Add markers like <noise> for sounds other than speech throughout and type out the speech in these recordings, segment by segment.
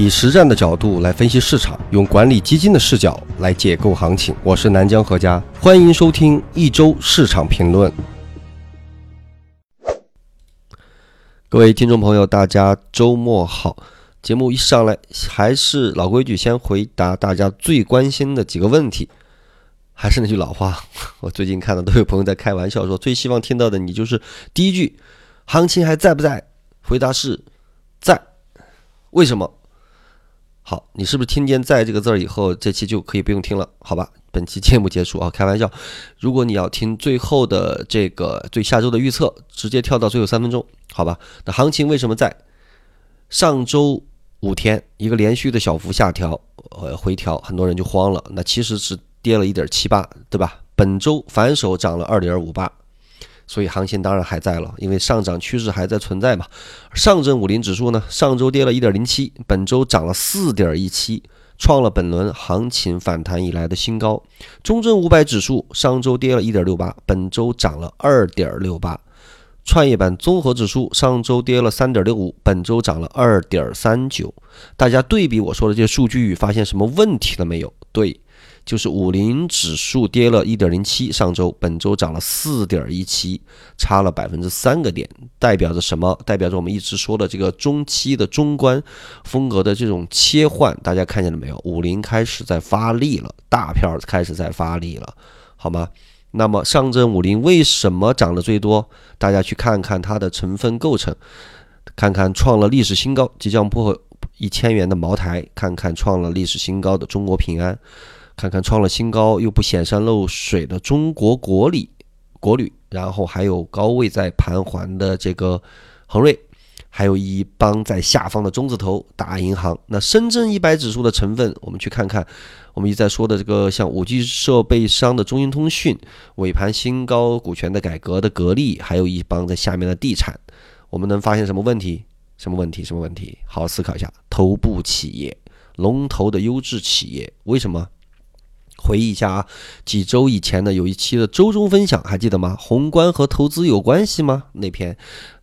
以实战的角度来分析市场，用管理基金的视角来解构行情。我是南江何家，欢迎收听一周市场评论。各位听众朋友，大家周末好。节目一上来，还是老规矩，先回答大家最关心的几个问题。还是那句老话，<laughs> 我最近看到都有朋友在开玩笑说，最希望听到的你就是第一句：行情还在不在？回答是在。为什么？好，你是不是听见“在”这个字儿以后，这期就可以不用听了？好吧，本期节目结束啊，开玩笑。如果你要听最后的这个对下周的预测，直接跳到最后三分钟，好吧？那行情为什么在？上周五天一个连续的小幅下调，呃，回调，很多人就慌了。那其实是跌了一点七八，对吧？本周反手涨了二点五八。所以行情当然还在了，因为上涨趋势还在存在嘛。上证五零指数呢，上周跌了一点零七，本周涨了四点一七，创了本轮行情反弹以来的新高。中证五百指数上周跌了一点六八，本周涨了二点六八。创业板综合指数上周跌了三点六五，本周涨了二点三九。大家对比我说的这些数据，发现什么问题了没有？对。就是五零指数跌了一点零七，上周本周涨了四点一七，差了百分之三个点，代表着什么？代表着我们一直说的这个中期的中观风格的这种切换，大家看见了没有？五零开始在发力了，大票开始在发力了，好吗？那么上证五零为什么涨得最多？大家去看看它的成分构成，看看创了历史新高，即将破一千元的茅台，看看创了历史新高的中国平安。看看创了新高又不显山露水的中国国旅，国旅，然后还有高位在盘桓的这个恒瑞，还有一帮在下方的中字头大银行。那深圳一百指数的成分，我们去看看，我们一再说的这个像五 G 设备商的中兴通讯，尾盘新高股权的改革的格力，还有一帮在下面的地产，我们能发现什么问题？什么问题？什么问题？好好思考一下，头部企业，龙头的优质企业，为什么？回忆一下啊，几周以前呢，有一期的周中分享，还记得吗？宏观和投资有关系吗？那篇，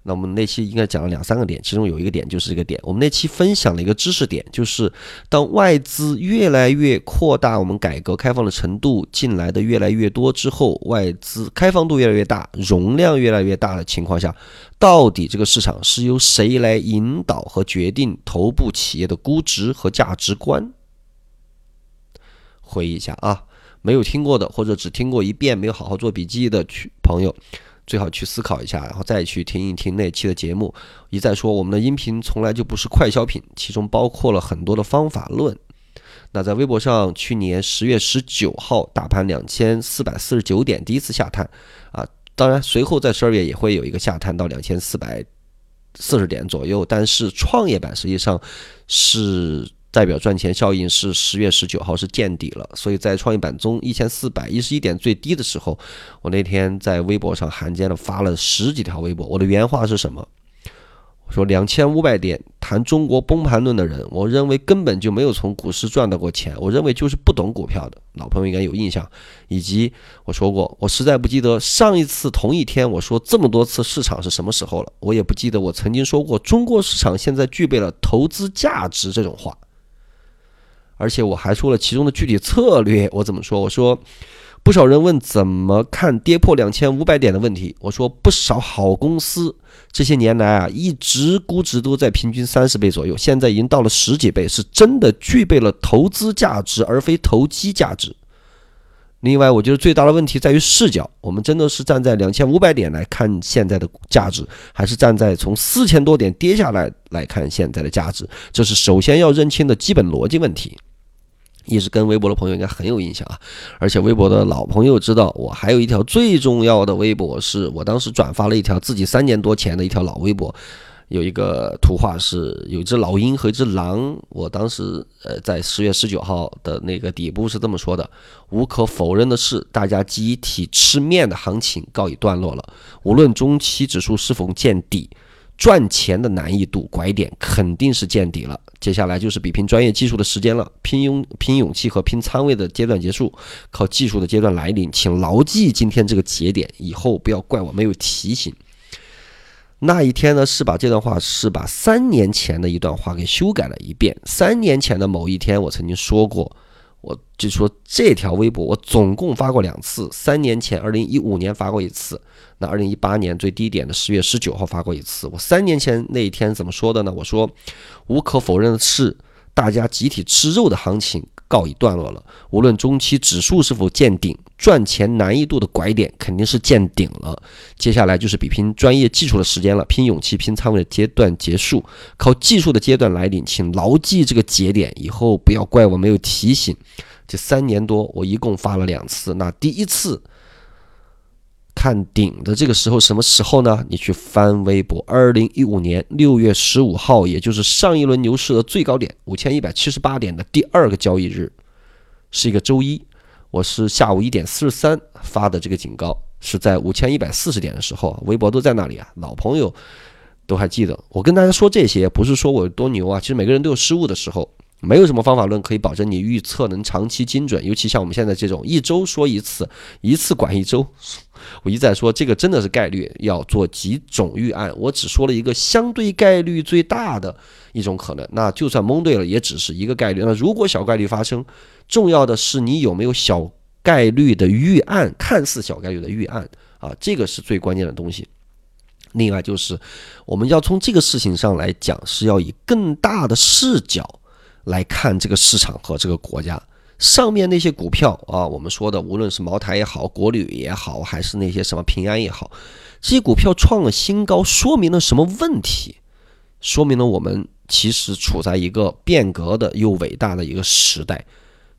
那我们那期应该讲了两三个点，其中有一个点就是这个点。我们那期分享了一个知识点，就是当外资越来越扩大我们改革开放的程度，进来的越来越多之后，外资开放度越来越大，容量越来越大的情况下，到底这个市场是由谁来引导和决定头部企业的估值和价值观？回忆一下啊，没有听过的或者只听过一遍没有好好做笔记的去朋友，最好去思考一下，然后再去听一听那期的节目。一再说，我们的音频从来就不是快消品，其中包括了很多的方法论。那在微博上，去年十月十九号大盘两千四百四十九点第一次下探啊，当然随后在十二月也会有一个下探到两千四百四十点左右，但是创业板实际上是。代表赚钱效应是十月十九号是见底了，所以在创业板中一千四百一十一点最低的时候，我那天在微博上罕见的发了十几条微博。我的原话是什么？我说两千五百点谈中国崩盘论的人，我认为根本就没有从股市赚到过钱，我认为就是不懂股票的。老朋友应该有印象。以及我说过，我实在不记得上一次同一天我说这么多次市场是什么时候了。我也不记得我曾经说过中国市场现在具备了投资价值这种话。而且我还说了其中的具体策略，我怎么说？我说，不少人问怎么看跌破两千五百点的问题。我说，不少好公司这些年来啊，一直估值都在平均三十倍左右，现在已经到了十几倍，是真的具备了投资价值，而非投机价值。另外，我觉得最大的问题在于视角，我们真的是站在两千五百点来看现在的价值，还是站在从四千多点跌下来来看现在的价值？这是首先要认清的基本逻辑问题。一直跟微博的朋友应该很有印象啊，而且微博的老朋友知道，我还有一条最重要的微博，是我当时转发了一条自己三年多前的一条老微博，有一个图画是有一只老鹰和一只狼，我当时呃在十月十九号的那个底部是这么说的：无可否认的是，大家集体吃面的行情告一段落了，无论中期指数是否见底。赚钱的难易度拐点肯定是见底了，接下来就是比拼专业技术的时间了，拼勇拼勇气和拼仓位的阶段结束，靠技术的阶段来临，请牢记今天这个节点，以后不要怪我没有提醒。那一天呢，是把这段话是把三年前的一段话给修改了一遍。三年前的某一天，我曾经说过，我就说这条微博我总共发过两次。三年前，二零一五年发过一次，那二零一八年最低点的十月十九号发过一次。我三年前那一天怎么说的呢？我说，无可否认的是，大家集体吃肉的行情。告一段落了。无论中期指数是否见顶，赚钱难易度的拐点肯定是见顶了。接下来就是比拼专业技术的时间了，拼勇气、拼仓位的阶段结束，靠技术的阶段来临。请牢记这个节点，以后不要怪我没有提醒。这三年多，我一共发了两次。那第一次。看顶的这个时候什么时候呢？你去翻微博，二零一五年六月十五号，也就是上一轮牛市的最高点五千一百七十八点的第二个交易日，是一个周一。我是下午一点四十三发的这个警告，是在五千一百四十点的时候，微博都在那里啊，老朋友都还记得。我跟大家说这些，不是说我有多牛啊，其实每个人都有失误的时候。没有什么方法论可以保证你预测能长期精准，尤其像我们现在这种一周说一次，一次管一周。我一再说，这个真的是概率，要做几种预案。我只说了一个相对概率最大的一种可能，那就算蒙对了，也只是一个概率。那如果小概率发生，重要的是你有没有小概率的预案，看似小概率的预案啊，这个是最关键的东西。另外就是，我们要从这个事情上来讲，是要以更大的视角。来看这个市场和这个国家，上面那些股票啊，我们说的，无论是茅台也好，国旅也好，还是那些什么平安也好，这些股票创了新高，说明了什么问题？说明了我们其实处在一个变革的又伟大的一个时代。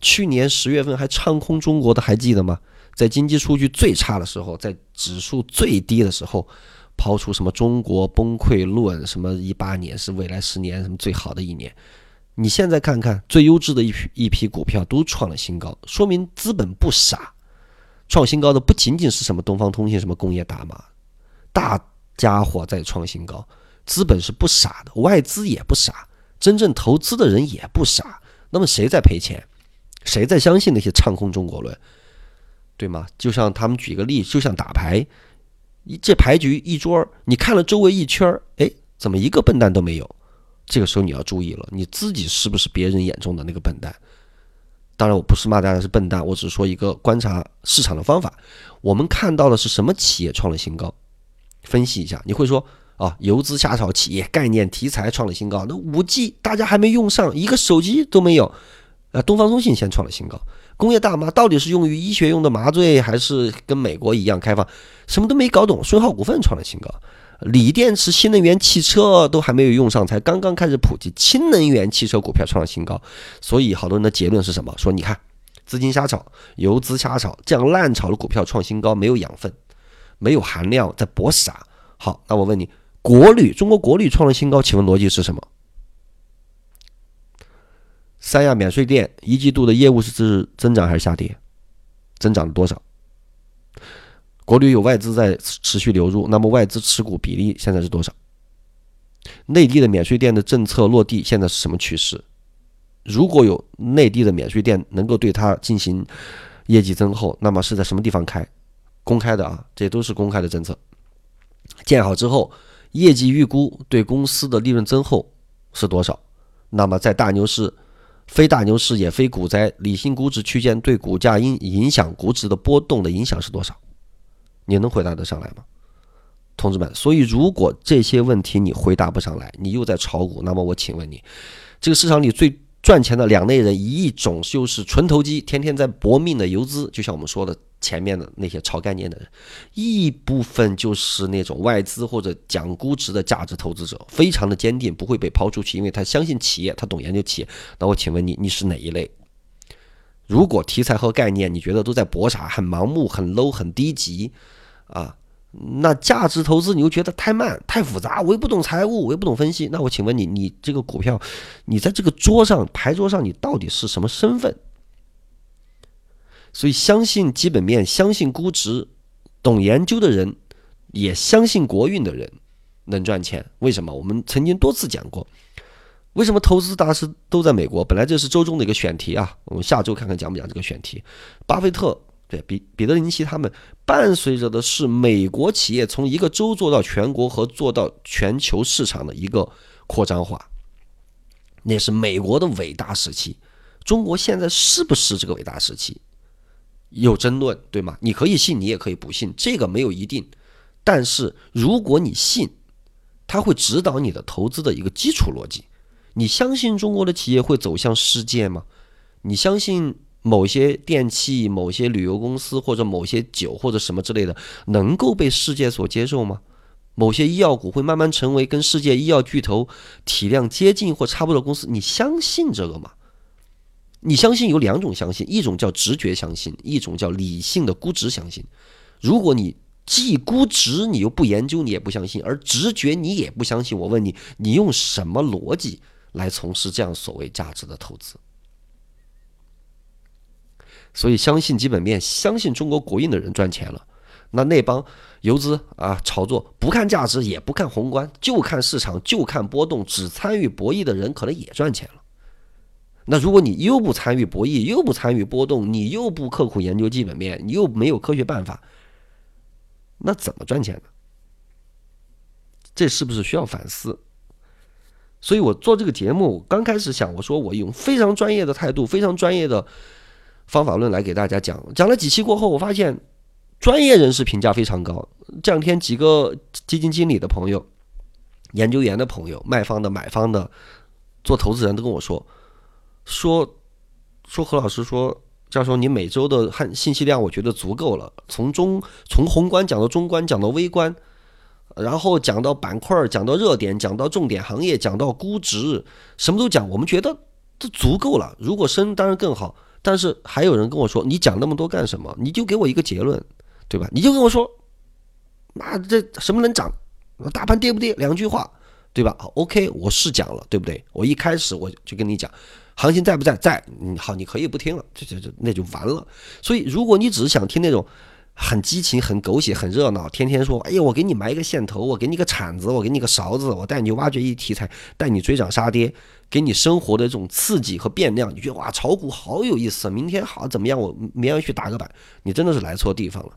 去年十月份还唱空中国的，还记得吗？在经济数据最差的时候，在指数最低的时候，抛出什么中国崩溃论，什么一八年是未来十年什么最好的一年。你现在看看最优质的一批一批股票都创了新高，说明资本不傻。创新高的不仅仅是什么东方通信、什么工业大麻，大家伙在创新高，资本是不傻的，外资也不傻，真正投资的人也不傻。那么谁在赔钱？谁在相信那些唱空中国论？对吗？就像他们举个例，就像打牌，一这牌局一桌，你看了周围一圈儿，哎，怎么一个笨蛋都没有？这个时候你要注意了，你自己是不是别人眼中的那个笨蛋？当然，我不是骂大家是笨蛋，我只是说一个观察市场的方法。我们看到的是什么企业创了新高？分析一下，你会说啊，游资瞎炒企业概念题材创了新高。那五 G 大家还没用上，一个手机都没有。呃，东方通信先创了新高。工业大麻到底是用于医学用的麻醉，还是跟美国一样开放？什么都没搞懂。顺浩股份创了新高。锂电池、新能源汽车都还没有用上，才刚刚开始普及。氢能源汽车股票创了新高，所以好多人的结论是什么？说你看，资金瞎炒，游资瞎炒，这样烂炒的股票创新高，没有养分，没有含量，在博傻。好，那我问你，国旅，中国国旅创了新高，请问逻辑是什么？三亚免税店一季度的业务是增长还是下跌？增长了多少？国旅有外资在持续流入，那么外资持股比例现在是多少？内地的免税店的政策落地现在是什么趋势？如果有内地的免税店能够对它进行业绩增厚，那么是在什么地方开？公开的啊，这都是公开的政策。建好之后，业绩预估对公司的利润增厚是多少？那么在大牛市、非大牛市也非股灾，理性估值区间对股价影影响估值的波动的影响是多少？你能回答得上来吗，同志们？所以，如果这些问题你回答不上来，你又在炒股，那么我请问你，这个市场里最赚钱的两类人，一种就是纯投机，天天在搏命的游资，就像我们说的前面的那些炒概念的人；一部分就是那种外资或者讲估值的价值投资者，非常的坚定，不会被抛出去，因为他相信企业，他懂研究企业。那我请问你，你是哪一类？如果题材和概念你觉得都在搏傻，很盲目，很 low，很低级。啊，那价值投资你又觉得太慢太复杂，我又不懂财务，我又不懂分析。那我请问你，你这个股票，你在这个桌上牌桌上，你到底是什么身份？所以，相信基本面、相信估值、懂研究的人，也相信国运的人能赚钱。为什么？我们曾经多次讲过，为什么投资大师都在美国？本来这是周中的一个选题啊，我们下周看看讲不讲这个选题。巴菲特。对比彼得林奇他们伴随着的是美国企业从一个州做到全国和做到全球市场的一个扩张化，那是美国的伟大时期。中国现在是不是这个伟大时期？有争论，对吗？你可以信，你也可以不信，这个没有一定。但是如果你信，它会指导你的投资的一个基础逻辑。你相信中国的企业会走向世界吗？你相信？某些电器、某些旅游公司或者某些酒或者什么之类的，能够被世界所接受吗？某些医药股会慢慢成为跟世界医药巨头体量接近或差不多的公司，你相信这个吗？你相信有两种相信，一种叫直觉相信，一种叫理性的估值相信。如果你既估值你又不研究，你也不相信，而直觉你也不相信，我问你，你用什么逻辑来从事这样所谓价值的投资？所以，相信基本面、相信中国国运的人赚钱了。那那帮游资啊，炒作不看价值，也不看宏观，就看市场，就看波动，只参与博弈的人，可能也赚钱了。那如果你又不参与博弈，又不参与波动，你又不刻苦研究基本面，你又没有科学办法，那怎么赚钱呢？这是不是需要反思？所以我做这个节目，刚开始想，我说我用非常专业的态度，非常专业的。方法论来给大家讲，讲了几期过后，我发现专业人士评价非常高。这两天几个基金经理的朋友、研究员的朋友、卖方的、买方的、做投资人都跟我说，说说何老师说，教授你每周的汉信息量我觉得足够了，从中从宏观讲到中观，讲到微观，然后讲到板块，讲到热点，讲到重点行业，讲到估值，什么都讲，我们觉得这足够了。如果深当然更好。但是还有人跟我说：“你讲那么多干什么？你就给我一个结论，对吧？你就跟我说，那这什么能涨？大盘跌不跌？两句话，对吧？OK，我是讲了，对不对？我一开始我就跟你讲，行情在不在？在。嗯，好，你可以不听了，这这这那就完了。所以，如果你只是想听那种……很激情，很狗血，很热闹。天天说：“哎呀，我给你埋一个线头，我给你个铲子，我给你个勺子，我带你挖掘一题材，带你追涨杀跌，给你生活的这种刺激和变量。你觉得哇，炒股好有意思，明天好怎么样？我明天去打个板。你真的是来错地方了。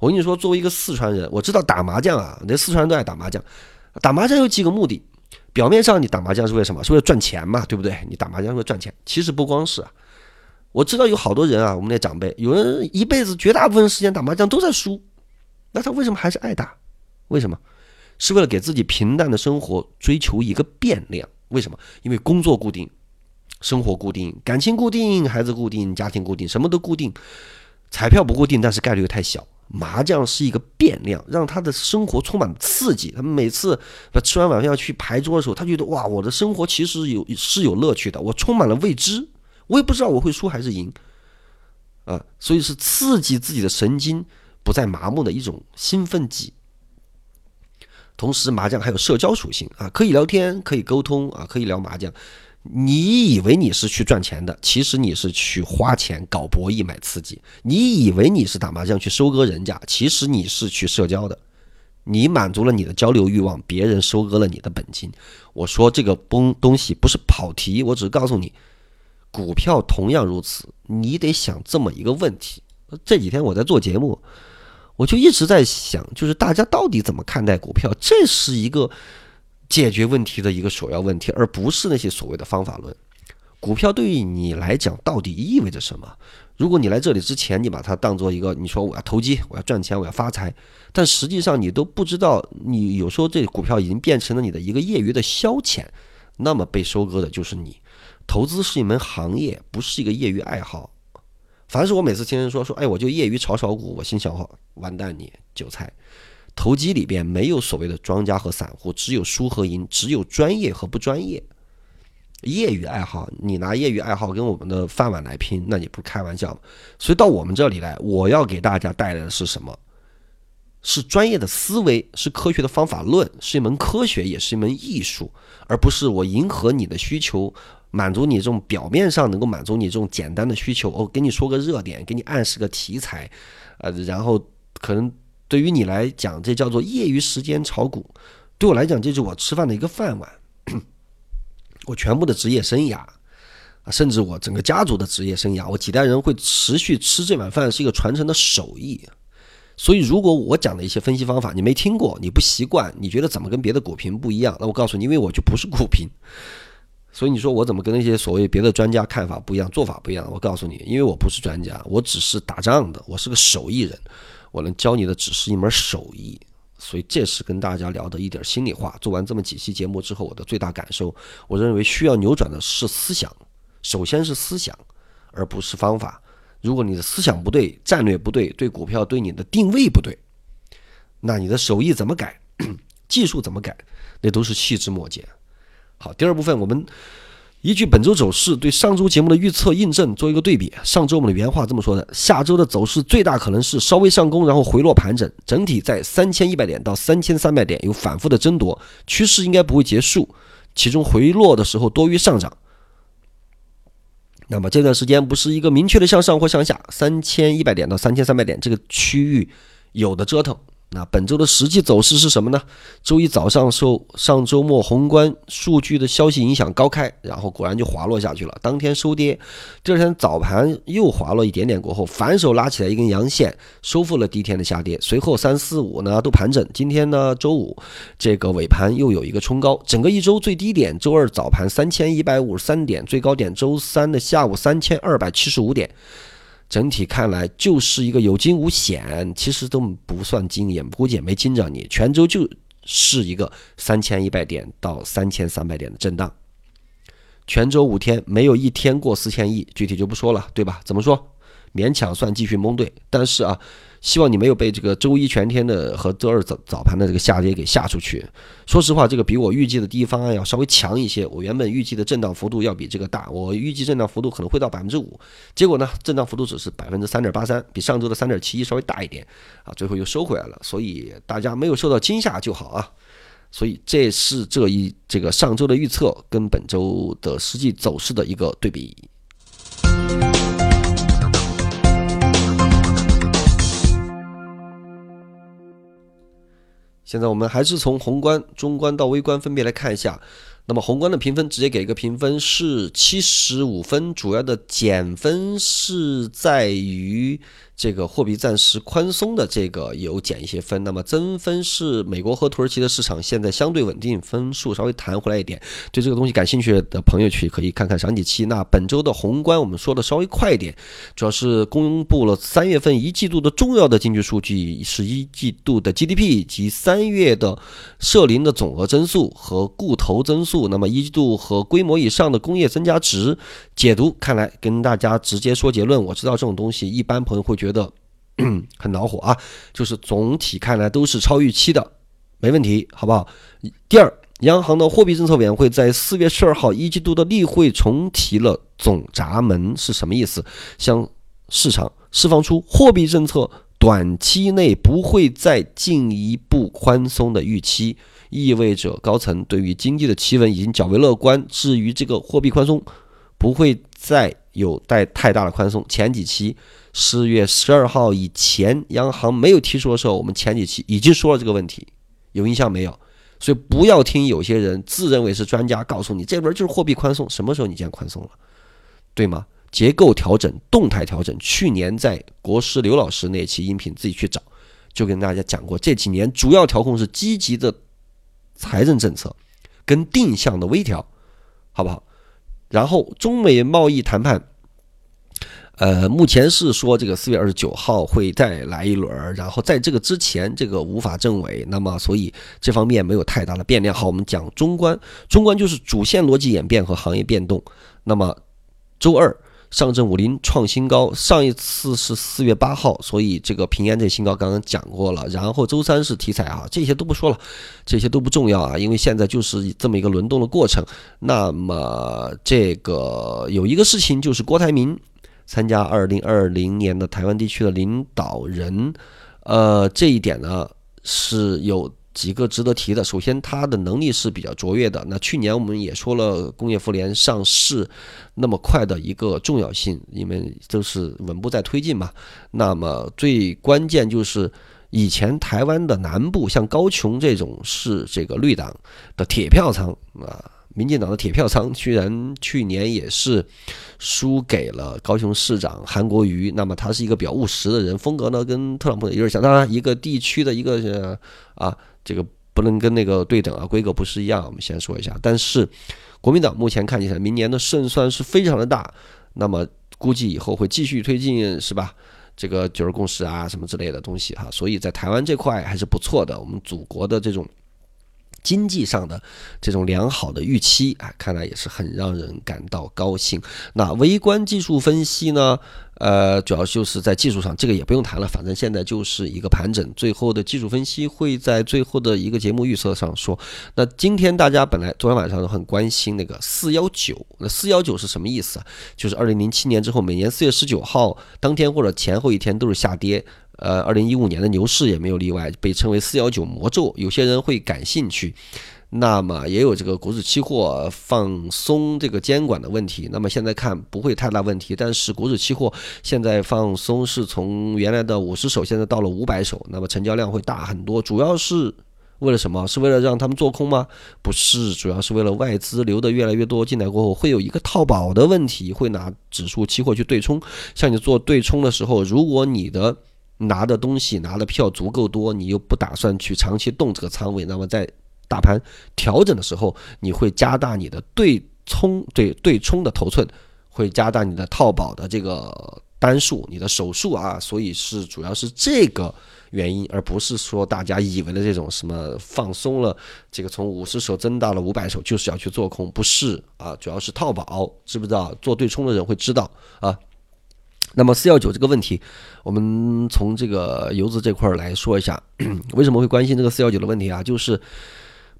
我跟你说，作为一个四川人，我知道打麻将啊，那四川人都爱打麻将。打麻将有几个目的，表面上你打麻将是为什么？是为了赚钱嘛，对不对？你打麻将是为了赚钱，其实不光是啊。”我知道有好多人啊，我们那长辈，有人一辈子绝大部分时间打麻将都在输，那他为什么还是爱打？为什么？是为了给自己平淡的生活追求一个变量？为什么？因为工作固定，生活固定，感情固定，孩子固定，家庭固定，什么都固定。彩票不固定，但是概率又太小。麻将是一个变量，让他的生活充满刺激。他每次吃完晚饭要去牌桌的时候，他觉得哇，我的生活其实有是有乐趣的，我充满了未知。我也不知道我会输还是赢，啊，所以是刺激自己的神经，不再麻木的一种兴奋剂。同时，麻将还有社交属性啊，可以聊天，可以沟通啊，可以聊麻将。你以为你是去赚钱的，其实你是去花钱搞博弈买刺激。你以为你是打麻将去收割人家，其实你是去社交的。你满足了你的交流欲望，别人收割了你的本金。我说这个崩东西不是跑题，我只是告诉你。股票同样如此，你得想这么一个问题。这几天我在做节目，我就一直在想，就是大家到底怎么看待股票？这是一个解决问题的一个首要问题，而不是那些所谓的方法论。股票对于你来讲到底意味着什么？如果你来这里之前，你把它当做一个，你说我要投机，我要赚钱，我要发财，但实际上你都不知道，你有时候这股票已经变成了你的一个业余的消遣，那么被收割的就是你。投资是一门行业，不是一个业余爱好。凡是我每次听人说说，哎，我就业余炒炒股，我心想话，完蛋你韭菜。投机里边没有所谓的庄家和散户，只有输和赢，只有专业和不专业。业余爱好，你拿业余爱好跟我们的饭碗来拼，那你不开玩笑吗？所以到我们这里来，我要给大家带来的是什么？是专业的思维，是科学的方法论，是一门科学，也是一门艺术，而不是我迎合你的需求。满足你这种表面上能够满足你这种简单的需求，我给你说个热点，给你暗示个题材，呃，然后可能对于你来讲，这叫做业余时间炒股；对我来讲，这是我吃饭的一个饭碗。<coughs> 我全部的职业生涯啊甚至我整个家族的职业生涯，我几代人会持续吃这碗饭，是一个传承的手艺。所以，如果我讲的一些分析方法你没听过，你不习惯，你觉得怎么跟别的股评不一样？那我告诉你，因为我就不是股评，所以你说我怎么跟那些所谓别的专家看法不一样、做法不一样？我告诉你，因为我不是专家，我只是打仗的，我是个手艺人，我能教你的只是一门手艺。所以这是跟大家聊的一点心里话。做完这么几期节目之后，我的最大感受，我认为需要扭转的是思想，首先是思想，而不是方法。如果你的思想不对，战略不对，对股票对你的定位不对，<laughs> 那你的手艺怎么改，技术怎么改，那都是细枝末节。好，第二部分我们依据本周走势对上周节目的预测印证做一个对比。上周我们的原话这么说的：下周的走势最大可能是稍微上攻，然后回落盘整，整体在三千一百点到三千三百点有反复的争夺，趋势应该不会结束，其中回落的时候多于上涨。那么这段时间不是一个明确的向上或向下，三千一百点到三千三百点这个区域有的折腾。那本周的实际走势是什么呢？周一早上受上周末宏观数据的消息影响高开，然后果然就滑落下去了，当天收跌。第二天早盘又滑落一点点过后，反手拉起来一根阳线，收复了第一天的下跌。随后三四五呢都盘整。今天呢周五这个尾盘又有一个冲高，整个一周最低点周二早盘三千一百五十三点，最高点周三的下午三千二百七十五点。整体看来就是一个有惊无险，其实都不算惊，也估计也没惊着你。泉州就是一个三千一百点到三千三百点的震荡，泉州五天没有一天过四千亿，具体就不说了，对吧？怎么说？勉强算继续蒙对，但是啊。希望你没有被这个周一全天的和周二早早盘的这个下跌给吓出去。说实话，这个比我预计的第一方案要稍微强一些。我原本预计的震荡幅度要比这个大，我预计震荡幅度可能会到百分之五，结果呢，震荡幅度只是百分之三点八三，比上周的三点七一稍微大一点啊，最后又收回来了。所以大家没有受到惊吓就好啊。所以这是这一这个上周的预测跟本周的实际走势的一个对比。现在我们还是从宏观、中观到微观分别来看一下。那么宏观的评分直接给一个评分是七十五分，主要的减分是在于。这个货币暂时宽松的这个有减一些分，那么增分是美国和土耳其的市场现在相对稳定，分数稍微弹回来一点。对这个东西感兴趣的朋友去可以看看上几期。那本周的宏观我们说的稍微快一点，主要是公布了三月份一季度的重要的经济数据，是一季度的 GDP 及三月的社零的总额增速和固投增速。那么一季度和规模以上的工业增加值解读，看来跟大家直接说结论。我知道这种东西一般朋友会觉得。觉得 <clears throat> 很恼火啊，就是总体看来都是超预期的，没问题，好不好？第二，央行的货币政策委员会在四月十二号一季度的例会重提了总闸门是什么意思？向市场释放出货币政策短期内不会再进一步宽松的预期，意味着高层对于经济的企稳已经较为乐观。至于这个货币宽松不会再有带太大的宽松，前几期。四月十二号以前，央行没有提出的时候，我们前几期已经说了这个问题，有印象没有？所以不要听有些人自认为是专家告诉你，这轮就是货币宽松，什么时候你见宽松了，对吗？结构调整、动态调整，去年在国师刘老师那期音频自己去找，就跟大家讲过，这几年主要调控是积极的财政政策跟定向的微调，好不好？然后中美贸易谈判。呃，目前是说这个四月二十九号会再来一轮，然后在这个之前，这个无法证伪，那么所以这方面没有太大的变量。好，我们讲中观，中观就是主线逻辑演变和行业变动。那么周二上证五零创新高，上一次是四月八号，所以这个平安这新高刚刚讲过了。然后周三是题材啊，这些都不说了，这些都不重要啊，因为现在就是这么一个轮动的过程。那么这个有一个事情就是郭台铭。参加二零二零年的台湾地区的领导人，呃，这一点呢是有几个值得提的。首先，他的能力是比较卓越的。那去年我们也说了，工业妇联上市那么快的一个重要性，因为都是稳步在推进嘛。那么最关键就是以前台湾的南部，像高雄这种是这个绿党的铁票仓啊。民进党的铁票仓居然去年也是输给了高雄市长韩国瑜。那么他是一个比较务实的人，风格呢跟特朗普有点像。当然，一个地区的一个啊，这个不能跟那个对等啊，规格不是一样。我们先说一下。但是国民党目前看起来明年的胜算是非常的大。那么估计以后会继续推进，是吧？这个九二共识啊，什么之类的东西哈。所以在台湾这块还是不错的。我们祖国的这种。经济上的这种良好的预期啊，看来也是很让人感到高兴。那微观技术分析呢？呃，主要就是在技术上，这个也不用谈了，反正现在就是一个盘整。最后的技术分析会在最后的一个节目预测上说。那今天大家本来昨天晚上都很关心那个四幺九，那四幺九是什么意思啊？就是二零零七年之后，每年四月十九号当天或者前后一天都是下跌。呃，二零一五年的牛市也没有例外，被称为“四幺九魔咒”。有些人会感兴趣，那么也有这个股指期货放松这个监管的问题。那么现在看不会太大问题，但是股指期货现在放松是从原来的五十手，现在到了五百手，那么成交量会大很多。主要是为了什么？是为了让他们做空吗？不是，主要是为了外资流的越来越多进来过后，会有一个套保的问题，会拿指数期货去对冲。像你做对冲的时候，如果你的拿的东西拿的票足够多，你又不打算去长期动这个仓位，那么在大盘调整的时候，你会加大你的对冲对对冲的头寸，会加大你的套保的这个单数，你的手数啊，所以是主要是这个原因，而不是说大家以为的这种什么放松了，这个从五十手增到了五百手就是要去做空，不是啊，主要是套保，知不知道？做对冲的人会知道啊。那么四幺九这个问题，我们从这个游资这块儿来说一下，<clears throat> 为什么会关心这个四幺九的问题啊？就是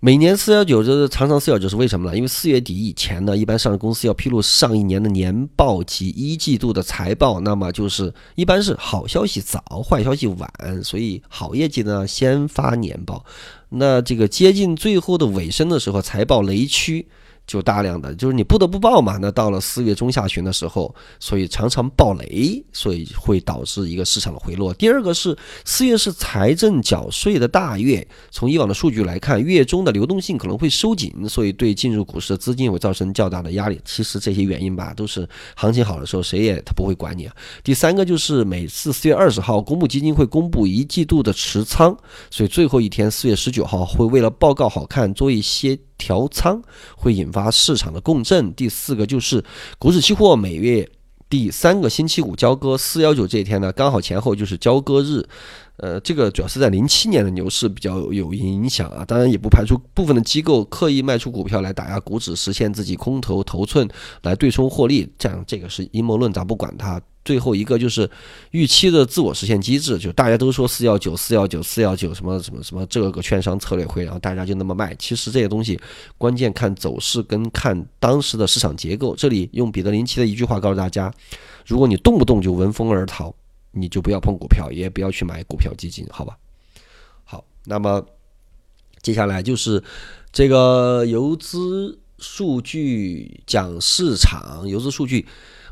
每年四幺九这常常四幺九是为什么呢？因为四月底以前呢，一般上市公司要披露上一年的年报及一季度的财报，那么就是一般是好消息早，坏消息晚，所以好业绩呢先发年报，那这个接近最后的尾声的时候，财报雷区。就大量的，就是你不得不报嘛。那到了四月中下旬的时候，所以常常爆雷，所以会导致一个市场的回落。第二个是四月是财政缴税的大月，从以往的数据来看，月中的流动性可能会收紧，所以对进入股市的资金会造成较大的压力。其实这些原因吧，都是行情好的时候谁也他不会管你啊。第三个就是每次四月二十号公募基金会公布一季度的持仓，所以最后一天四月十九号会为了报告好看做一些。调仓会引发市场的共振。第四个就是股指期货每月第三个星期五交割，四幺九这一天呢，刚好前后就是交割日。呃，这个主要是在零七年的牛市比较有影响啊。当然，也不排除部分的机构刻意卖出股票来打压股指，实现自己空头头寸来对冲获利。这样，这个是阴谋论，咱不管它。最后一个就是预期的自我实现机制，就大家都说四幺九四幺九四幺九什么什么什么这个券商策略会，然后大家就那么卖。其实这些东西关键看走势跟看当时的市场结构。这里用彼得林奇的一句话告诉大家：如果你动不动就闻风而逃，你就不要碰股票，也不要去买股票基金，好吧？好，那么接下来就是这个游资数据讲市场，游资数据。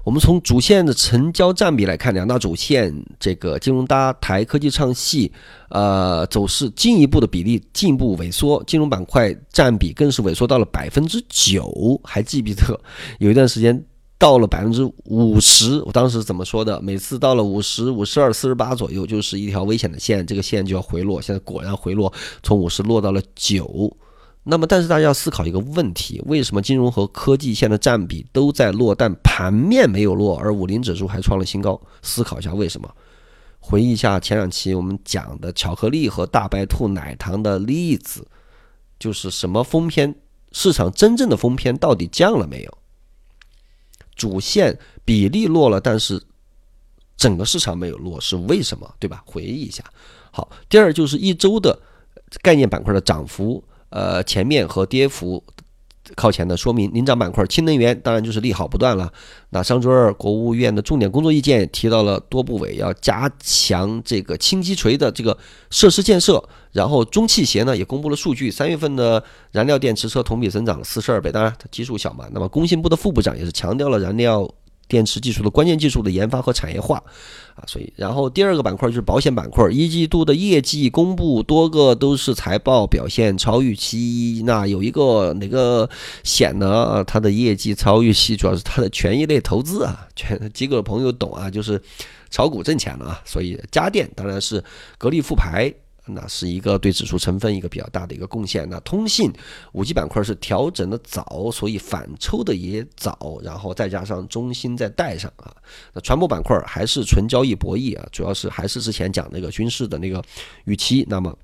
我们从主线的成交占比来看，两大主线这个金融搭台、科技唱戏，呃，走势进一步的比例进一步萎缩，金融板块占比更是萎缩到了百分之九。还记不记得有一段时间到了百分之五十？我当时怎么说的？每次到了五十五、十二、四十八左右，就是一条危险的线，这个线就要回落。现在果然回落，从五十落到了九。那么，但是大家要思考一个问题：为什么金融和科技线的占比都在落，但盘面没有落，而五零指数还创了新高？思考一下为什么？回忆一下前两期我们讲的巧克力和大白兔奶糖的例子，就是什么封偏？市场真正的封偏到底降了没有？主线比例落了，但是整个市场没有落，是为什么？对吧？回忆一下。好，第二就是一周的概念板块的涨幅。呃，前面和跌幅靠前的，说明领涨板块氢能源当然就是利好不断了。那上周二，国务院的重点工作意见提到了多部委要加强这个轻基锤的这个设施建设。然后中汽协呢也公布了数据，三月份的燃料电池车同比增长了四十二倍，当然它基数小嘛。那么工信部的副部长也是强调了燃料电池技术的关键技术的研发和产业化啊，所以然后第二个板块就是保险板块，一季度的业绩公布多个都是财报表现超预期，那有一个哪个险呢？它的业绩超预期，主要是它的权益类投资啊，全机构的朋友懂啊，就是炒股挣钱了啊，所以家电当然是格力复牌。那是一个对指数成分一个比较大的一个贡献。那通信五 G 板块是调整的早，所以反抽的也早，然后再加上中芯再带上啊。那船舶板块还是纯交易博弈啊，主要是还是之前讲那个军事的那个预期。那么。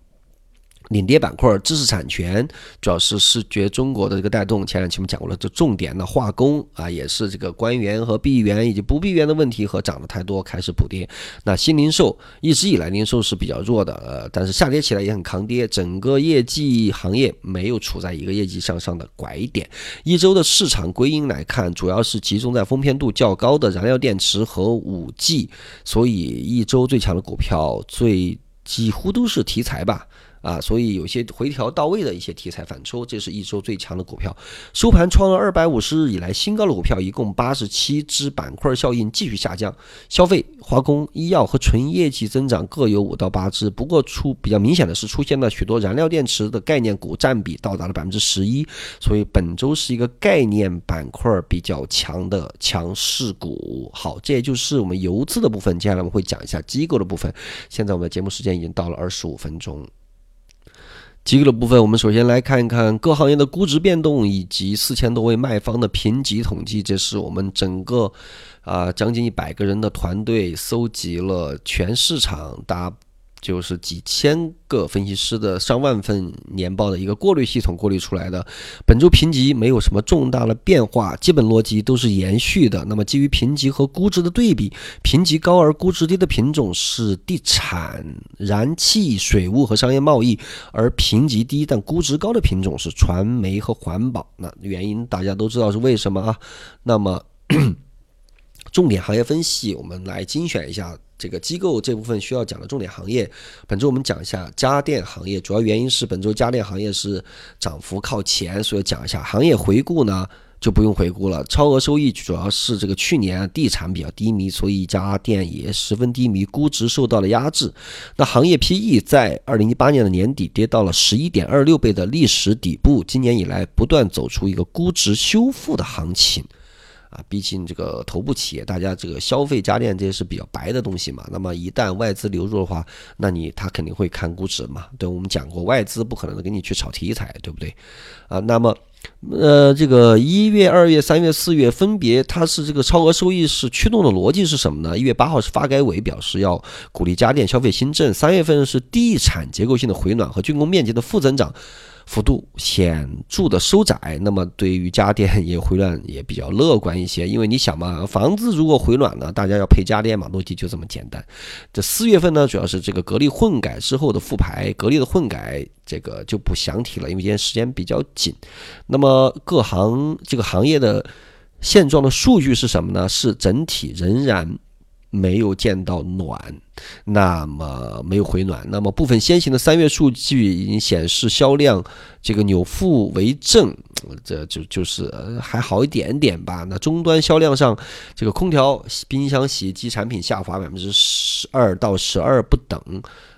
领跌板块，知识产权主要是视觉中国的这个带动。前两期我们讲过了，这重点的化工啊，也是这个官员和闭源以及不闭源的问题和涨得太多开始补跌。那新零售一直以来零售是比较弱的，呃，但是下跌起来也很抗跌。整个业绩行业没有处在一个业绩向上的拐点。一周的市场归因来看，主要是集中在封片度较高的燃料电池和五 G，所以一周最强的股票最几乎都是题材吧。啊，所以有些回调到位的一些题材反抽，这是一周最强的股票。收盘创了二百五十日以来新高的股票一共八十七只，板块效应继续下降。消费、化工、医药和纯业绩增长各有五到八只，不过出比较明显的是出现了许多燃料电池的概念股占比到达了百分之十一，所以本周是一个概念板块比较强的强势股。好，这也就是我们游资的部分。接下来我们会讲一下机构的部分。现在我们的节目时间已经到了二十五分钟。机构的部分，我们首先来看一看各行业的估值变动，以及四千多位卖方的评级统计。这是我们整个啊将近一百个人的团队搜集了全市场大。就是几千个分析师的上万份年报的一个过滤系统过滤出来的。本周评级没有什么重大的变化，基本逻辑都是延续的。那么基于评级和估值的对比，评级高而估值低的品种是地产、燃气、水务和商业贸易，而评级低但估值高的品种是传媒和环保。那原因大家都知道是为什么啊？那么 <clears throat> 重点行业分析，我们来精选一下。这个机构这部分需要讲的重点行业，本周我们讲一下家电行业，主要原因是本周家电行业是涨幅靠前，所以讲一下行业回顾呢就不用回顾了。超额收益主要是这个去年地产比较低迷，所以家电也十分低迷，估值受到了压制。那行业 PE 在二零一八年的年底跌到了十一点二六倍的历史底部，今年以来不断走出一个估值修复的行情。啊，毕竟这个头部企业，大家这个消费家电这些是比较白的东西嘛。那么一旦外资流入的话，那你他肯定会看估值嘛。对我们讲过，外资不可能给你去炒题材，对不对？啊，那么呃，这个一月、二月、三月、四月分别，它是这个超额收益是驱动的逻辑是什么呢？一月八号是发改委表示要鼓励家电消费新政，三月份是地产结构性的回暖和竣工面积的负增长。幅度显著的收窄，那么对于家电也回暖也比较乐观一些，因为你想嘛，房子如果回暖了，大家要配家电嘛，逻辑就这么简单。这四月份呢，主要是这个格力混改之后的复牌，格力的混改这个就不详提了，因为今天时间比较紧。那么各行这个行业的现状的数据是什么呢？是整体仍然。没有见到暖，那么没有回暖，那么部分先行的三月数据已经显示销量这个扭负为正，这就就是还好一点点吧。那终端销量上，这个空调、冰箱、洗衣机产品下滑百分之十二到十二不等。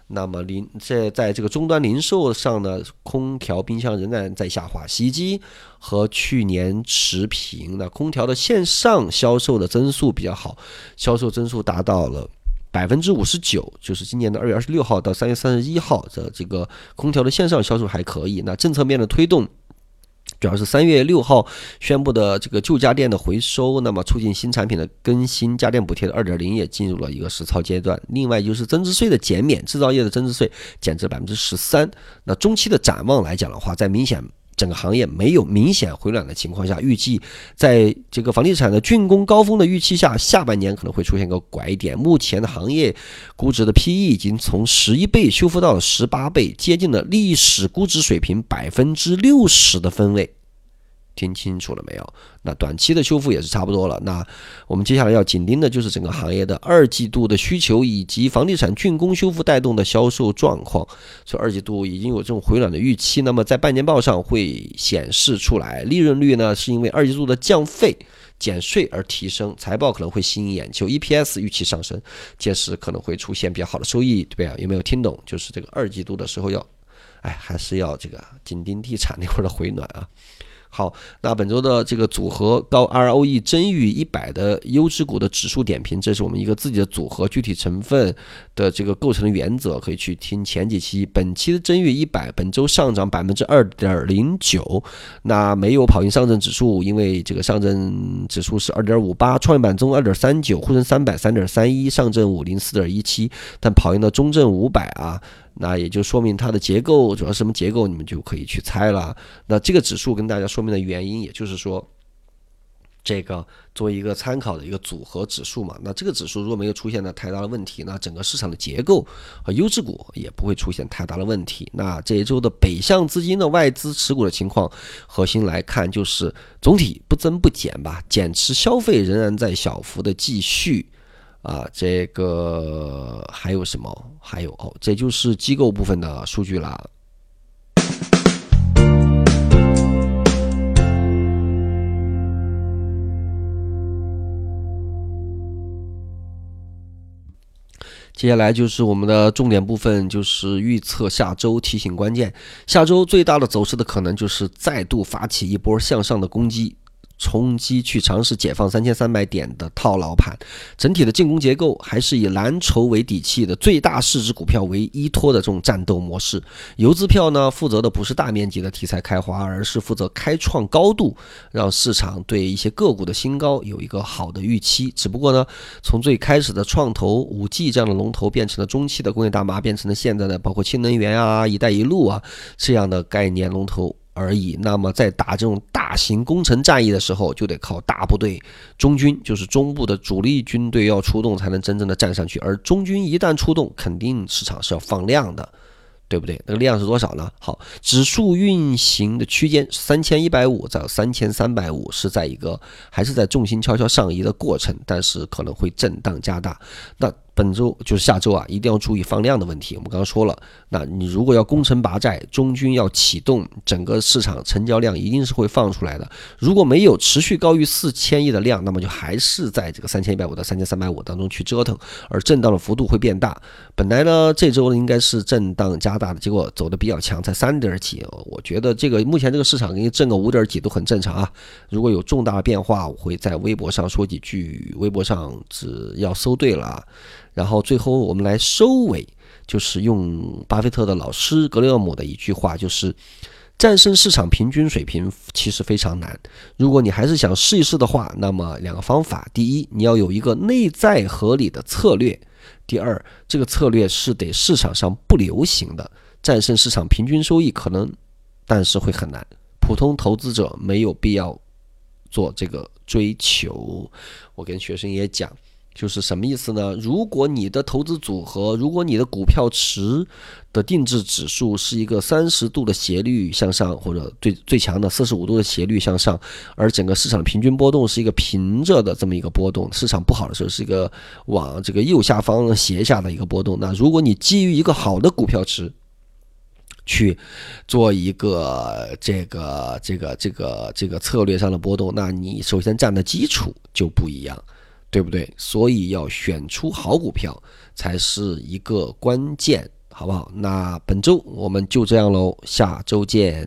那么零在在这个终端零售上呢，空调、冰箱仍然在下滑，洗衣机和去年持平。那空调的线上销售的增速比较好，销售增速达到了百分之五十九，就是今年的二月二十六号到三月三十一号的这个空调的线上销售还可以。那政策面的推动。主要是三月六号宣布的这个旧家电的回收，那么促进新产品的更新，家电补贴的二点零也进入了一个实操阶段。另外就是增值税的减免，制造业的增值税减至百分之十三。那中期的展望来讲的话，在明显。整个行业没有明显回暖的情况下，预计在这个房地产的竣工高峰的预期下，下半年可能会出现个拐点。目前的行业估值的 PE 已经从十一倍修复到了十八倍，接近了历史估值水平百分之六十的分位。听清楚了没有？那短期的修复也是差不多了。那我们接下来要紧盯的就是整个行业的二季度的需求以及房地产竣工修复带动的销售状况。所以二季度已经有这种回暖的预期。那么在半年报上会显示出来，利润率呢是因为二季度的降费减税而提升，财报可能会吸引眼球，EPS 预期上升，届时可能会出现比较好的收益，对不对？有没有听懂？就是这个二季度的时候要。哎，还是要这个紧盯地产那块的回暖啊。好，那本周的这个组合高 ROE 真玉一百的优质股的指数点评，这是我们一个自己的组合，具体成分的这个构成的原则，可以去听前几期。本期的真玉一百，本周上涨百分之二点零九，那没有跑赢上证指数，因为这个上证指数是二点五八，创业板中二点三九，沪深三百三点三一，上证五零四点一七，但跑赢了中证五百啊。那也就说明它的结构主要什么结构，你们就可以去猜了。那这个指数跟大家说明的原因，也就是说，这个作为一个参考的一个组合指数嘛。那这个指数如果没有出现的太大的问题，那整个市场的结构和优质股也不会出现太大的问题。那这一周的北向资金的外资持股的情况，核心来看就是总体不增不减吧，减持消费仍然在小幅的继续。啊，这个还有什么？还有哦，这就是机构部分的数据了。接下来就是我们的重点部分，就是预测下周提醒关键。下周最大的走势的可能就是再度发起一波向上的攻击。冲击去尝试解放三千三百点的套牢盘，整体的进攻结构还是以蓝筹为底气的最大市值股票为依托的这种战斗模式。游资票呢，负责的不是大面积的题材开花，而是负责开创高度，让市场对一些个股的新高有一个好的预期。只不过呢，从最开始的创投、五 G 这样的龙头，变成了中期的工业大麻，变成了现在的包括氢能源啊、一带一路啊这样的概念龙头。而已。那么在打这种大型攻城战役的时候，就得靠大部队、中军，就是中部的主力军队要出动，才能真正的站上去。而中军一旦出动，肯定市场是要放量的。对不对？那个量是多少呢？好，指数运行的区间三千一百五到三千三百五，是在一个还是在重心悄悄上移的过程，但是可能会震荡加大。那本周就是下周啊，一定要注意放量的问题。我们刚刚说了，那你如果要攻城拔寨，中军要启动，整个市场成交量一定是会放出来的。如果没有持续高于四千亿的量，那么就还是在这个三千一百五到三千三百五当中去折腾，而震荡的幅度会变大。本来呢，这周呢应该是震荡加大的，结果走的比较强，才三点几。我觉得这个目前这个市场给你震个五点几都很正常啊。如果有重大变化，我会在微博上说几句，微博上只要搜对了。然后最后我们来收尾，就是用巴菲特的老师格雷厄姆的一句话，就是战胜市场平均水平其实非常难。如果你还是想试一试的话，那么两个方法：第一，你要有一个内在合理的策略。第二，这个策略是得市场上不流行的，战胜市场平均收益可能，但是会很难。普通投资者没有必要做这个追求。我跟学生也讲。就是什么意思呢？如果你的投资组合，如果你的股票池的定制指数是一个三十度的斜率向上，或者最最强的四十五度的斜率向上，而整个市场平均波动是一个平着的这么一个波动，市场不好的时候是一个往这个右下方斜下的一个波动。那如果你基于一个好的股票池去做一个这个这个这个这个策略上的波动，那你首先站的基础就不一样。对不对？所以要选出好股票才是一个关键，好不好？那本周我们就这样喽，下周见。